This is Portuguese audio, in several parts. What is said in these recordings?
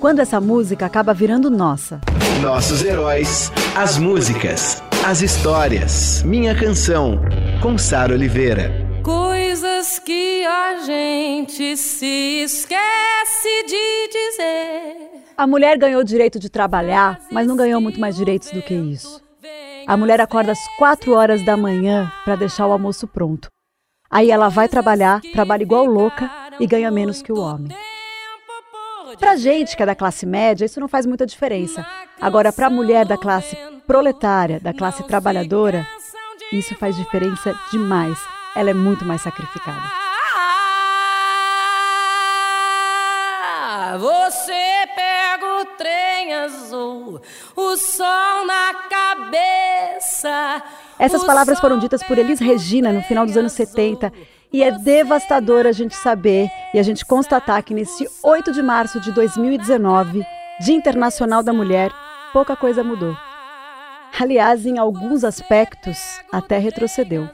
Quando essa música acaba virando nossa. Nossos heróis, as músicas, as histórias. Minha canção, com Sara Oliveira. Coisas que a gente se esquece de dizer. A mulher ganhou o direito de trabalhar, mas não ganhou muito mais direitos do que isso. A mulher acorda às 4 horas da manhã para deixar o almoço pronto. Aí ela vai trabalhar, trabalha igual louca e ganha menos que o homem. Pra gente que é da classe média, isso não faz muita diferença. Agora, pra mulher da classe proletária, da classe trabalhadora, isso faz diferença demais. Ela é muito mais sacrificada. Você pega o trem azul, o sol na cabeça. Essas palavras foram ditas por Elis Regina no final dos anos 70 e é devastador a gente saber e a gente constatar que nesse 8 de março de 2019, Dia Internacional da Mulher, pouca coisa mudou. Aliás, em alguns aspectos, até retrocedeu.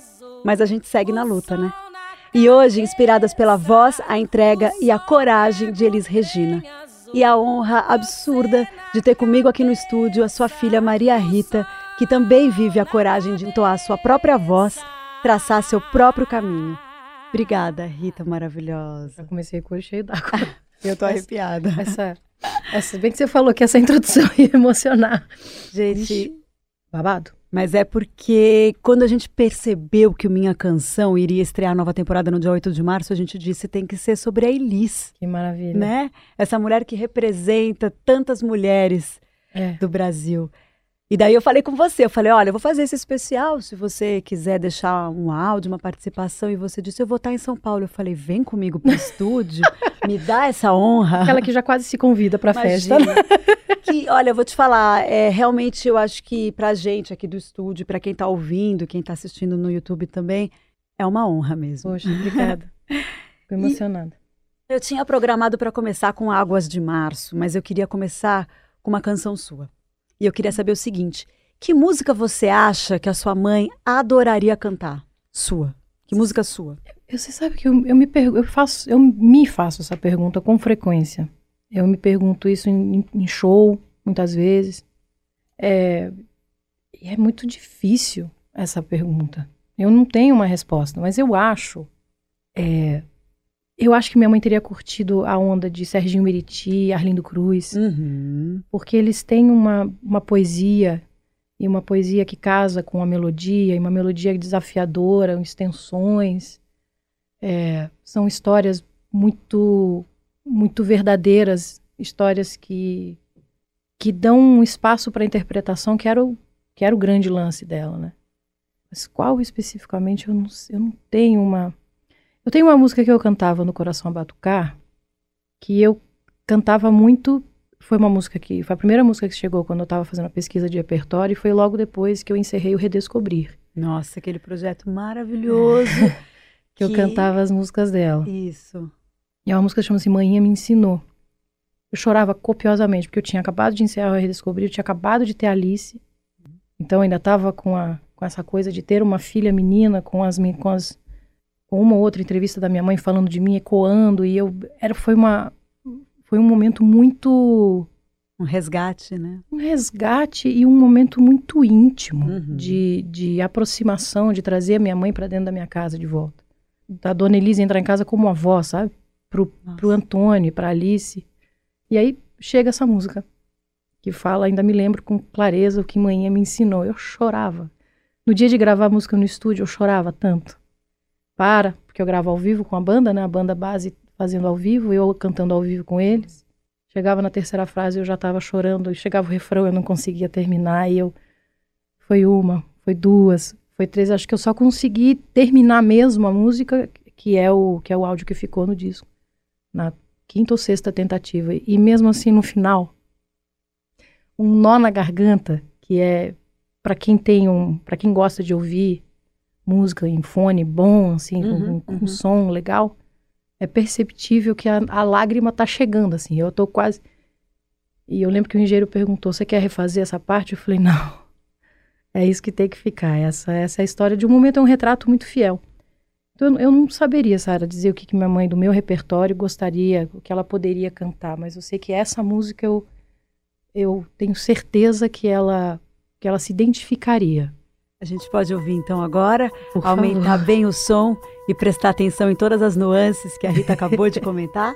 Mas a gente segue na luta, né? E hoje, inspiradas pela voz, a entrega e a coragem de Elis Regina. E a honra absurda de ter comigo aqui no estúdio a sua filha Maria Rita, que também vive a coragem de entoar sua própria voz, traçar seu próprio caminho. Obrigada, Rita maravilhosa. Eu comecei com o cheio d'água. Eu tô arrepiada. Essa, essa, bem que você falou que essa introdução ia emocionar. Gente, babado. Mas é porque quando a gente percebeu que o Minha Canção iria estrear a nova temporada no dia 8 de março, a gente disse tem que ser sobre a Elis. Que maravilha. Né? Essa mulher que representa tantas mulheres é. do Brasil. E daí eu falei com você, eu falei, olha, eu vou fazer esse especial, se você quiser deixar um áudio, uma participação, e você disse, eu vou estar em São Paulo. Eu falei, vem comigo pro estúdio, me dá essa honra. Aquela que já quase se convida pra Imagina. festa. que, olha, eu vou te falar, é, realmente eu acho que pra gente aqui do estúdio, pra quem tá ouvindo, quem tá assistindo no YouTube também, é uma honra mesmo. Poxa, obrigada. Fico emocionada. Eu tinha programado para começar com Águas de Março, mas eu queria começar com uma canção sua. E eu queria saber o seguinte: que música você acha que a sua mãe adoraria cantar? Sua. Que música sua? Você sabe que eu, eu me eu faço, eu me faço essa pergunta com frequência. Eu me pergunto isso em, em show, muitas vezes. É, e é muito difícil essa pergunta. Eu não tenho uma resposta, mas eu acho. É, eu acho que minha mãe teria curtido a onda de Serginho Meriti, Arlindo Cruz, uhum. porque eles têm uma, uma poesia, e uma poesia que casa com a melodia, e uma melodia desafiadora, extensões. É, são histórias muito, muito verdadeiras, histórias que, que dão um espaço para interpretação, que era, o, que era o grande lance dela, né? Mas qual especificamente, eu não, eu não tenho uma eu tenho uma música que eu cantava no Coração a Batucar, que eu cantava muito. Foi uma música que. Foi a primeira música que chegou quando eu estava fazendo a pesquisa de repertório, e foi logo depois que eu encerrei o Redescobrir. Nossa, aquele projeto maravilhoso. que, que, eu cantava as músicas dela. Isso. E é uma música que chama-se Manhã Me Ensinou. Eu chorava copiosamente, porque eu tinha acabado de encerrar o Redescobrir, eu tinha acabado de ter Alice. Então eu ainda estava com, a, com essa coisa de ter uma filha menina, com as, com as uma ou outra entrevista da minha mãe falando de mim, ecoando, e eu era foi uma foi um momento muito um resgate, né? Um resgate e um momento muito íntimo uhum. de, de aproximação, de trazer a minha mãe para dentro da minha casa de volta. Da dona Elise entrar em casa como avó, sabe? Pro, pro Antônio, pra Alice. E aí chega essa música que fala, ainda me lembro com clareza o que manhã me ensinou. Eu chorava. No dia de gravar a música no estúdio, eu chorava tanto para, porque eu gravo ao vivo com a banda, né? A banda base fazendo ao vivo, eu cantando ao vivo com eles. Chegava na terceira frase, eu já estava chorando, e chegava o refrão, eu não conseguia terminar, e eu foi uma, foi duas, foi três, acho que eu só consegui terminar mesmo a música, que é o que é o áudio que ficou no disco, na quinta ou sexta tentativa. E mesmo assim no final, um nó na garganta, que é para quem tem um, para quem gosta de ouvir música em fone bom, assim, Uhum, com, com uhum. som legal, é perceptível que a, a lágrima tá chegando, assim. Eu tô quase. E eu lembro que o engenheiro perguntou: você quer refazer essa parte? Eu falei: não. É isso que tem que ficar. Essa, essa é a história de um momento, é um retrato muito fiel. Então, eu, eu não saberia, Sara, dizer o que, que minha mãe, do meu repertório, gostaria, o que ela poderia cantar, mas eu sei que essa música eu, eu tenho certeza que ela, que ela se identificaria. A gente pode ouvir então agora, Por aumentar favor. bem o som e prestar atenção em todas as nuances que a Rita acabou de comentar.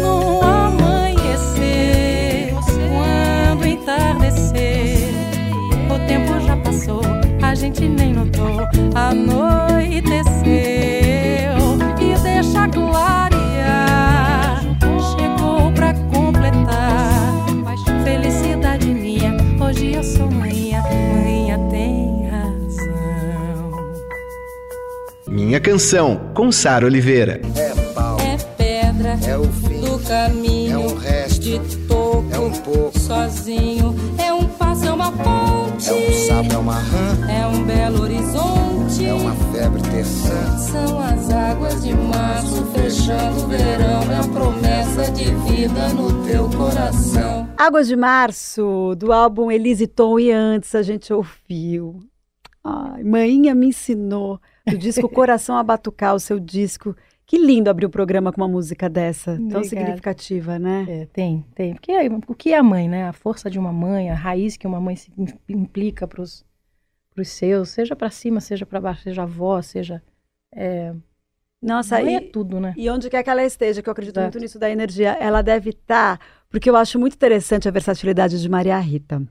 No amanhecer, Canção, com Sara Oliveira. É pau, É pedra é o fim, do caminho. é um resto, de toco, é um pouco, sozinho. É um passo, é uma ponte, é um sapo, é uma rã, é um belo horizonte. é uma febre terçã. São as águas de março fechando o verão. É a promessa de vida no teu coração. Águas de Março, do álbum Elise Tom, e antes a gente ouviu. Ai, Mainha me ensinou, do disco Coração a Batucar, o seu disco. Que lindo abrir o programa com uma música dessa, tão Obrigada. significativa, né? É, tem, tem. Porque é- o que é a mãe, né? A força de uma mãe, a raiz que uma mãe implica para os seus, seja para cima, seja para baixo, seja avó, seja. É, Nossa, mãe e, é tudo, né? e onde quer que ela esteja, que eu acredito Exato. muito nisso da energia, ela deve estar, porque eu acho muito interessante a versatilidade de Maria Rita.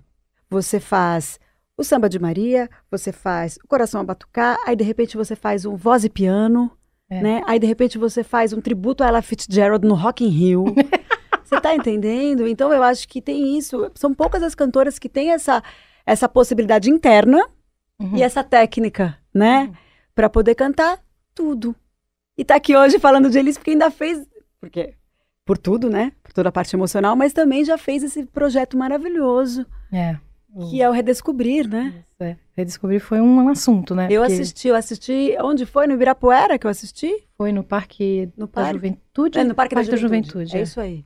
Você faz o samba de Maria, você faz o coração a batucar, aí de repente você faz um voz e piano, É. né? Aí de repente você faz um tributo a Ella Fitzgerald no Rock in Rio. Você tá entendendo? Então eu acho que tem isso. São poucas as cantoras que têm essa essa possibilidade interna Uhum. e essa técnica, né? Pra poder cantar tudo. E tá aqui hoje falando de Elis porque ainda fez, porque por tudo, né? Por toda a parte emocional, mas também já fez esse projeto maravilhoso, É. que é o Redescobrir, né? Isso, é. Redescobrir foi um, um assunto, né? Eu Porque assisti, eu assisti, onde foi? No Ibirapuera que eu assisti? Foi no Parque No da parque? Juventude. É, no Parque, da Juventude. É é. isso aí.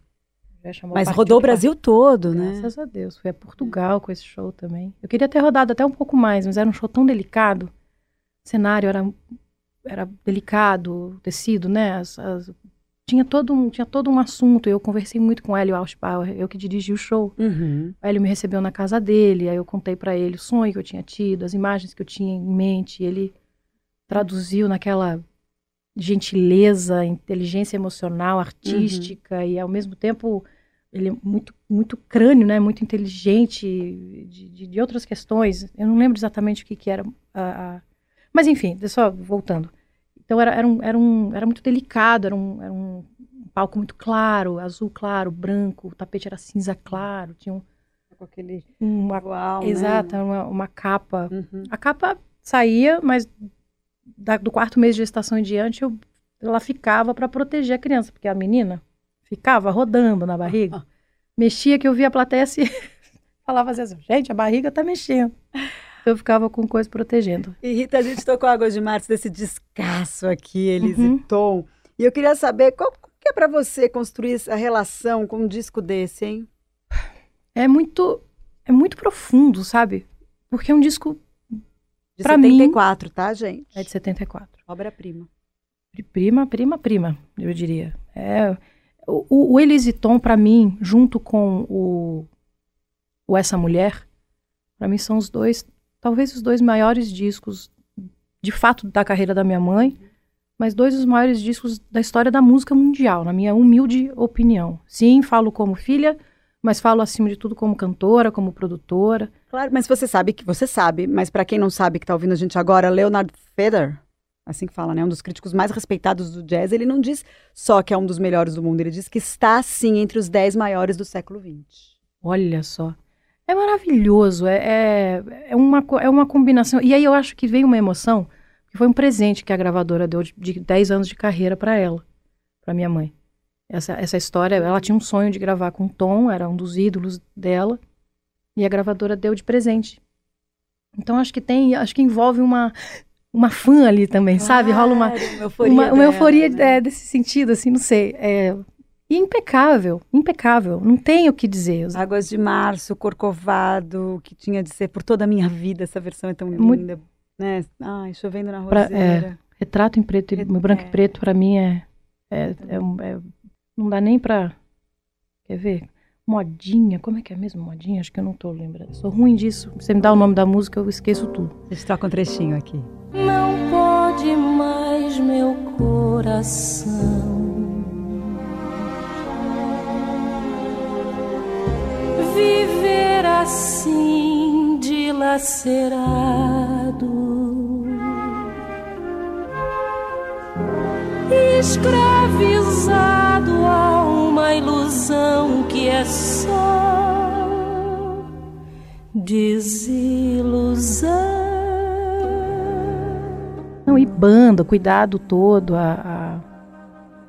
Mas Parque rodou o Parque. Brasil todo, né? Graças a Deus. Fui a Portugal com esse show também. Eu queria ter rodado até um pouco mais, mas era um show tão delicado. O cenário era, era delicado, o tecido, né? As- as- tinha, todo um, tinha todo um assunto. Eu conversei muito com o Hélio Auspauer, eu que dirigi o show. Uhum. O Hélio me recebeu na casa dele, aí eu contei pra ele o sonho que eu tinha tido, as imagens que eu tinha em mente. Ele traduziu naquela gentileza, inteligência emocional, artística e ao mesmo tempo ele é muito muito crânio, né? Muito inteligente de, de, de outras questões. Eu não lembro exatamente o que que era a, a- mas enfim, só voltando. Então era, era, um, era, um, era muito delicado, era um, era um palco muito claro, azul claro, branco, o tapete era cinza claro, tinha um, Com aquele uma, uau, né? exato, uma, uma capa Uhum. a capa saía, mas da- do quarto mês de gestação em diante, eu- ela ficava para proteger a criança, porque a menina ficava rodando na barriga, mexia que eu via a plateia se falava assim, gente, a barriga tá mexendo. Eu ficava com coisa protegendo. E Rita, a gente tocou Águas de Março desse descasso aqui, Elise Uhum. Tom. E eu queria saber qual como que é pra você construir essa relação com um disco desse, hein? É muito é muito profundo, sabe? Porque é um disco De Pra mim- 74, tá, gente? é de 74. Obra-prima. Prima, prima, prima, eu diria. É, o, o Tom, pra mim, junto com o, o Essa Mulher, pra mim são os dois, talvez os dois maiores discos, de fato, da carreira da minha mãe, mas dois dos maiores discos da história da música mundial, na minha humilde opinião. Sim, falo como filha, mas falo acima de tudo como cantora, como produtora. Claro, mas você sabe que você sabe, mas pra quem não sabe que tá ouvindo a gente agora, Leonard Feather, assim que fala, né, um dos críticos mais respeitados do jazz, ele não diz só que é um dos melhores do mundo, ele diz que está sim entre os 10 maiores do século XX. Olha só. É maravilhoso, é, é, é, uma, é uma combinação. E aí eu acho que veio uma emoção, que foi um presente que a gravadora deu de, de 10 anos de carreira para ela, para minha mãe. Essa, essa história, ela tinha um sonho de gravar com o Tom, era um dos ídolos dela, e a gravadora deu de presente. Então acho que tem, acho que envolve uma uma fã ali também, sabe? Rola uma Claro, uma euforia, uma, uma dela, euforia né? é, desse sentido, assim, não sei. É, e impecável, impecável. Não tem o que dizer. Águas de Março, Corcovado, que tinha de ser por toda a minha vida, essa versão é tão É muito- linda, né? Ai, chovendo na Pra- roseira. Retrato em preto e É, branco é. e preto, pra mim, é, é, é um- é- Não dá nem pra. Quer ver? Modinha, como é que é mesmo modinha? Acho que eu não tô lembrando. Sou ruim disso. Você me dá o nome da música, eu esqueço tudo. A gente troca um trechinho aqui. Não pode mais meu coração assim dilacerado, escravizado a uma ilusão que é só desilusão. Não, e banda, cuidado todo, a, a,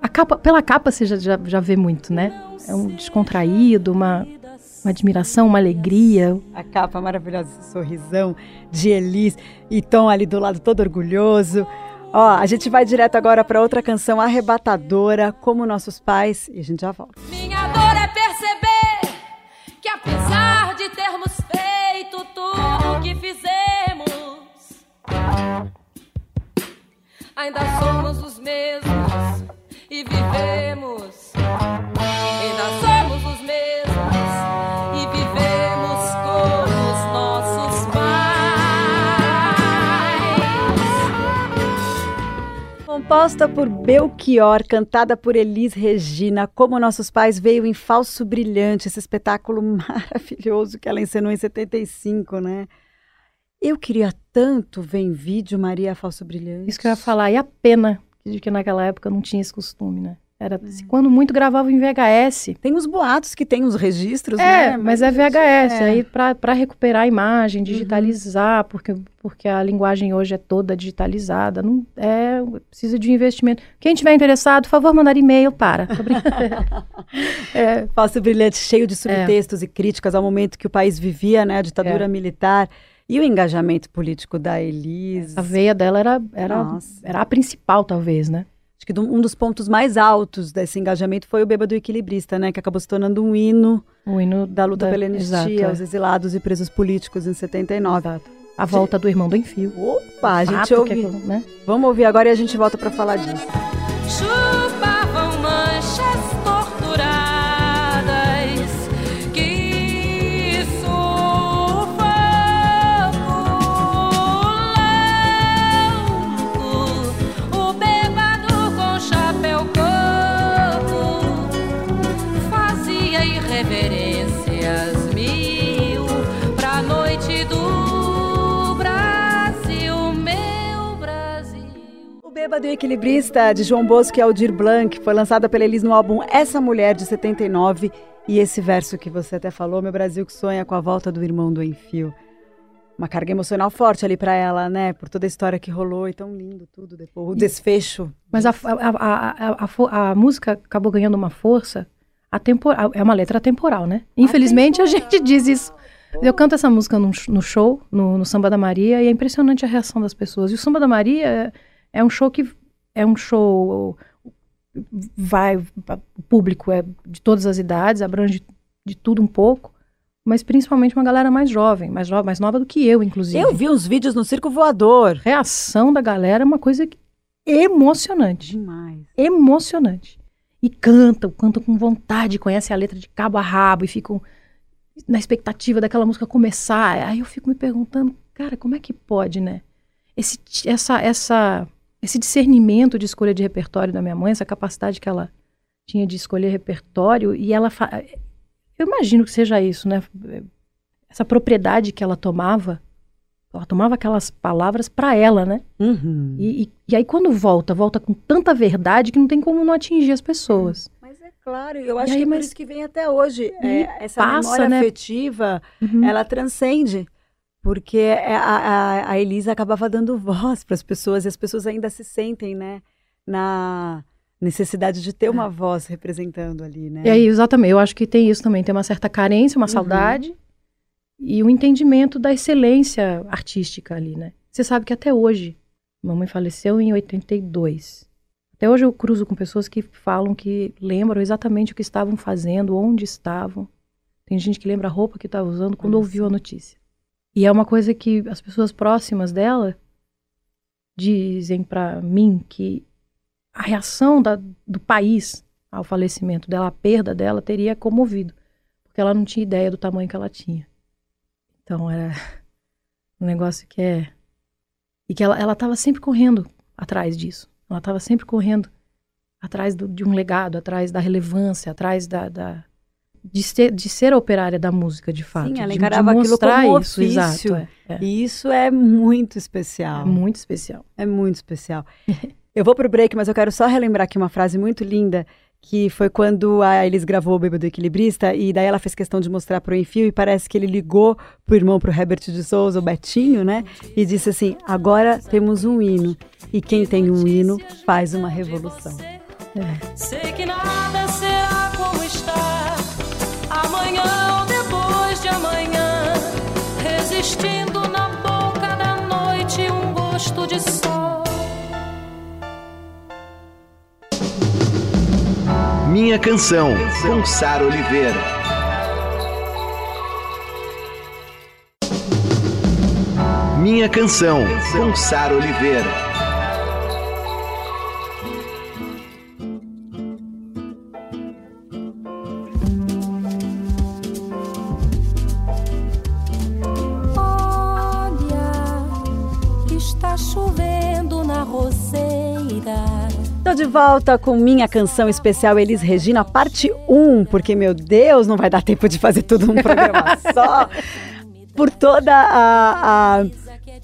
a capa, pela capa você já, já, já vê muito, né? É um descontraído, uma, uma admiração, uma alegria. A capa maravilhosa, esse sorrisão de Elis e Tom ali do lado todo orgulhoso. Ó, a gente vai direto agora para outra canção arrebatadora, como nossos pais, e a gente já volta. Minha dor é perceber que apesar de termos feito tudo o que fizemos, ainda somos os mesmos e vivemos. Composta por Belchior, cantada por Elis Regina, Como Nossos Pais veio em Falso Brilhante, esse espetáculo maravilhoso que ela encenou em 75, né? Eu queria tanto ver em vídeo Maria Falso Brilhante. Isso que eu ia falar. E a pena de que naquela época não tinha esse costume, né? Era, se quando muito gravava em VHS. Tem os boatos que tem os registros, É, né? mas é a gente- VHS. é. Aí para recuperar a imagem, digitalizar, porque, porque a linguagem hoje é toda digitalizada. Não, é, precisa de investimento. Quem tiver interessado, por favor, mandar e-mail para. É, Falso Brilhante, cheio de subtextos e críticas ao momento que o país vivia, né? A ditadura É. militar e o engajamento político da Elis. a veia dela era, era, Nossa. era a principal, talvez, né? Acho que um dos pontos mais altos desse engajamento foi o Bêbado Equilibrista, né? Que acabou se tornando um hino O hino da luta pela anistia exato, é. aos exilados e presos políticos em 79. Exato. A volta do irmão do Enfio. Opa, a gente ouve. é né? Vamos ouvir agora e a gente volta para falar disso. chupavam Bêbado e Equilibrista, de João Bosco e Aldir Blanc, foi lançada pela Elis no álbum Essa Mulher, de 79. E esse verso que você até falou, Meu Brasil que sonha com a volta do irmão do Enfio. Uma carga emocional forte ali pra ela, né? Por toda a história que rolou e tão lindo tudo depois. O desfecho. Mas a, a, a, a, música acabou ganhando uma força atemporal. É uma letra atemporal, né? Infelizmente a gente diz isso. Eu canto essa música no, no show, no, no Samba da Maria, e é impressionante a reação das pessoas. E o Samba da Maria é, um show que é um show vai o público é de todas as idades, abrange de tudo um pouco, mas principalmente uma galera mais jovem, mais jovem, mais nova do que eu, inclusive. Eu vi uns vídeos no Circo Voador. reação da galera é uma coisa que- emocionante Demais. emocionante. E cantam, cantam com vontade, conhecem a letra de cabo a rabo e ficam na expectativa daquela música começar. Aí eu fico me perguntando, cara, como é que pode, né? Esse, essa, essa, esse discernimento de escolha de repertório da minha mãe, essa capacidade que ela tinha de escolher repertório, e ela. fa- Eu imagino que seja isso, né? Essa propriedade que ela tomava, ela tomava aquelas palavras para ela, né? Uhum. E, e- e aí, quando volta, volta com tanta verdade que não tem como não atingir as pessoas. Mas é claro, eu acho aí, que é por mas- isso que vem até hoje. É, essa passa, memória né? afetiva, Uhum. ela transcende. Porque é- a, a, a Elisa acabava dando voz para as pessoas e as pessoas ainda se sentem, né? Na necessidade de ter uma voz representando ali, né? E aí, exatamente, eu acho que tem isso também. Tem uma certa carência, uma Uhum. saudade. e o entendimento da excelência artística ali, né? Você sabe que até hoje, mamãe faleceu em 82. Até hoje eu cruzo com pessoas que falam que lembram exatamente o que estavam fazendo, onde estavam. Tem gente que lembra a roupa que estava usando quando ouviu a notícia. E é uma coisa que as pessoas próximas dela dizem para mim que a reação da, do país ao falecimento dela, a perda dela, teria comovido, porque ela não tinha ideia do tamanho que ela tinha. Então era um negócio que é. E que ela estava sempre correndo atrás disso. Ela estava sempre correndo atrás do, de um legado, atrás da relevância, atrás da, da de, ser, de ser operária da música, de fato. Sim, ela de, encarava de aquilo como isso, ofício. exato. É, é. E isso é muito especial. É muito especial. É muito especial. eu vou pro break, mas eu quero só relembrar aqui uma frase muito linda que foi quando a Elis gravou o Bêbado Equilibrista, e daí ela fez questão de mostrar pro Enfio, e parece que ele ligou pro irmão, pro Herbert de Souza, o Betinho, né? E disse assim, agora temos um hino, e quem tem um hino faz uma revolução. É. Sei que nada Minha Canção, com Sara Oliveira. Minha Canção, com Sara Oliveira. Volta com minha canção especial Elis Regina, parte 1, porque, meu Deus, não vai dar tempo de fazer tudo num programa só. Por toda a, a,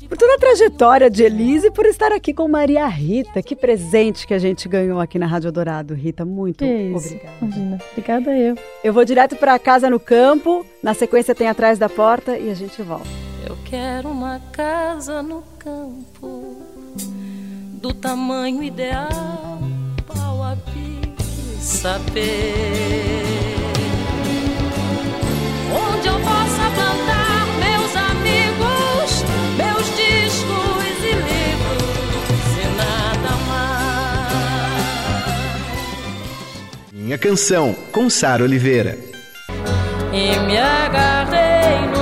por toda a trajetória de Elis e por estar aqui com Maria Rita. Que presente que a gente ganhou aqui na Rádio Dourado, Rita. Muito obrigada. Imagina. Obrigada eu. Eu vou direto para casa no campo, na sequência tem atrás da porta e a gente volta. Eu quero uma casa no campo do tamanho ideal, pau a pique, saber onde eu possa plantar meus amigos, meus discos e livros e nada mais. Minha Canção, com Sara Oliveira. E me agarrei nos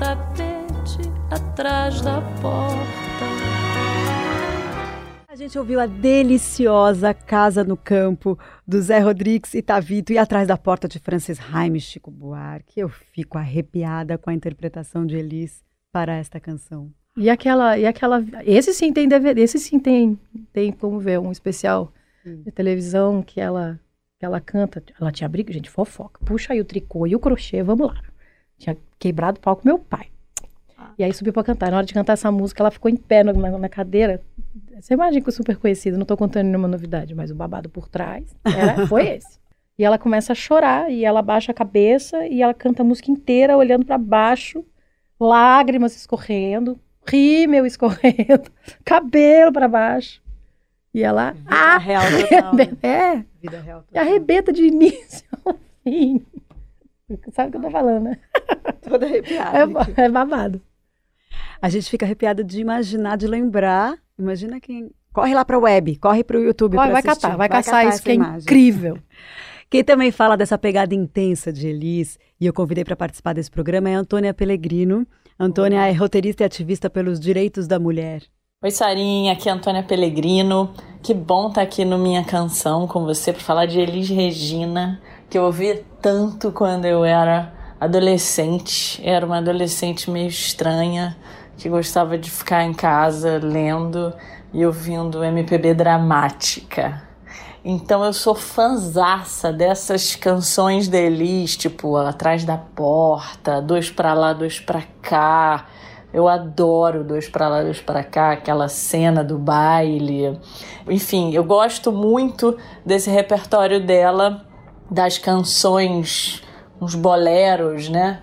tapete atrás da porta. A gente ouviu a deliciosa Casa no Campo do Zé Rodrigues e Tavito e atrás da porta de Francis Haim e Chico Buarque. Eu fico arrepiada com a interpretação de Elis para esta canção. E aquela, e aquela, esse sim tem DVD, esse sim tem, tem como ver um especial Hum. de televisão que ela, que ela canta. Ela tinha briga, gente, fofoca. Puxa aí o tricô e o crochê, vamos lá. Tinha quebrado o pau com meu pai. E aí subiu pra cantar. Na hora de cantar essa música, ela ficou em pé na, na cadeira. Você imagina que é super conhecido, não tô contando nenhuma novidade, mas o babado por trás era, foi esse. E ela começa a chorar, e ela baixa a cabeça, e ela canta a música inteira olhando para baixo, lágrimas escorrendo, rímel escorrendo, cabelo para baixo. E ela Vida real total, né? é, Vida real e arrebenta de início ao fim. Sabe o que eu tô falando, né? Toda arrepiada. É, ba- é babado. A gente fica arrepiada de imaginar, de lembrar. Imagina quem. Corre lá pra web, corre pro YouTube. Vai, pra vai assistir. catar, vai, caçar isso que é imagem. incrível. Quem também fala dessa pegada intensa de Elis, e eu convidei para participar desse programa, é a Antônia Pellegrino. Antônia é roteirista e ativista pelos direitos da mulher. Oi, Sarinha, aqui é Antônia Pellegrino. Que bom estar aqui no Minha Canção com você para falar de Elis Regina, que eu ouvi tanto quando eu era adolescente. Era uma adolescente meio estranha, que gostava de ficar em casa lendo e ouvindo MPB dramática. Então eu sou fanzaça dessas canções da Elis, tipo Atrás da Porta, Dois Pra Lá, Dois Pra Cá. Eu adoro Dois Pra Lá, Dois Pra Cá, aquela cena do baile. Enfim, eu gosto muito desse repertório dela das canções, uns boleros, né?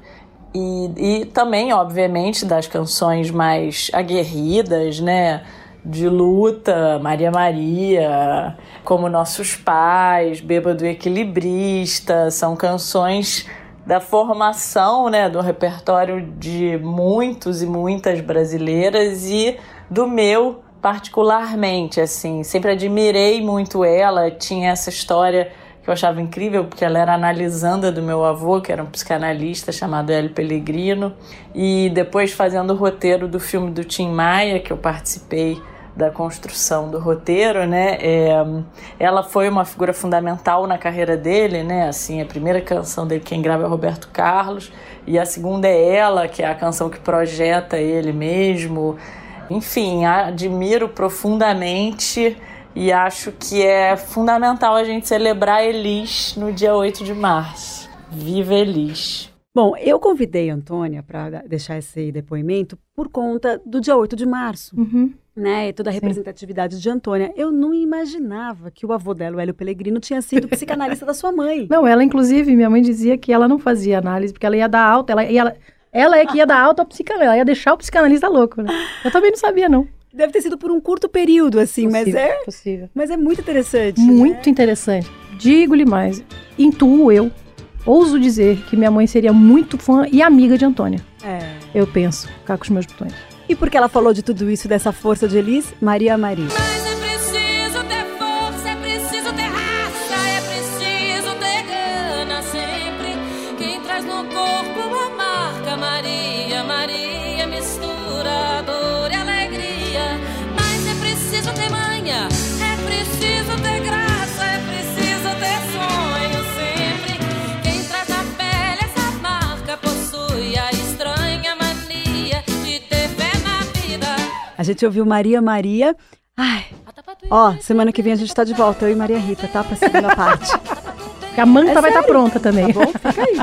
E, e também, obviamente, das canções mais aguerridas, né? De luta, Maria Maria, como Nossos Pais, Bêbado Equilibrista, são canções da formação, né, do repertório de muitos e muitas brasileiras e do meu particularmente, assim, sempre admirei muito ela, tinha essa história que eu achava incrível, porque ela era analisanda do meu avô, que era um psicanalista chamado Hélio Pellegrino, e depois fazendo o roteiro do filme do Tim Maia, que eu participei da construção do roteiro, né? É, ela foi uma figura fundamental na carreira dele, né? Assim, a primeira canção dele quem grava é Roberto Carlos e a segunda é ela, que é a canção que projeta ele mesmo. Enfim, admiro profundamente e acho que é fundamental a gente celebrar Elis no dia 8 de março. Viva Elis! Bom, eu convidei a Antônia para deixar esse depoimento por conta do dia 8 de março. Uhum. Né, e toda a representatividade de Antônia. Eu não imaginava que o avô dela, o Hélio Pellegrino, tinha sido psicanalista da sua mãe. Não, ela, inclusive, minha mãe dizia que ela não fazia análise, porque ela ia dar alta, ela, ela, ela é que ia dar alta ao psicanalista, ela ia deixar o psicanalista louco, né? Eu também não sabia, não. Deve ter sido por um curto período, assim, mas Possível, é. possível. Mas é muito interessante. Muito né? interessante. Digo-lhe mais, intuo eu, ouso dizer que minha mãe seria muito fã e amiga de Antônia. É. Eu penso, cá com os meus botões. E porque ela falou de tudo isso, dessa força de Elis, Maria Maria. Mas gente ouviu Maria Maria. Ai, ó, semana que vem a gente tá de volta, eu e Maria Rita, tá? Pra segunda parte. Porque a manta É vai estar sério? pronta também. Tá bom? Fica aí.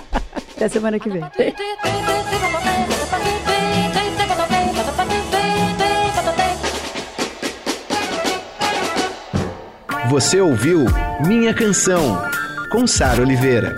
Até semana que vem. Você ouviu Minha Canção, com Sara Oliveira.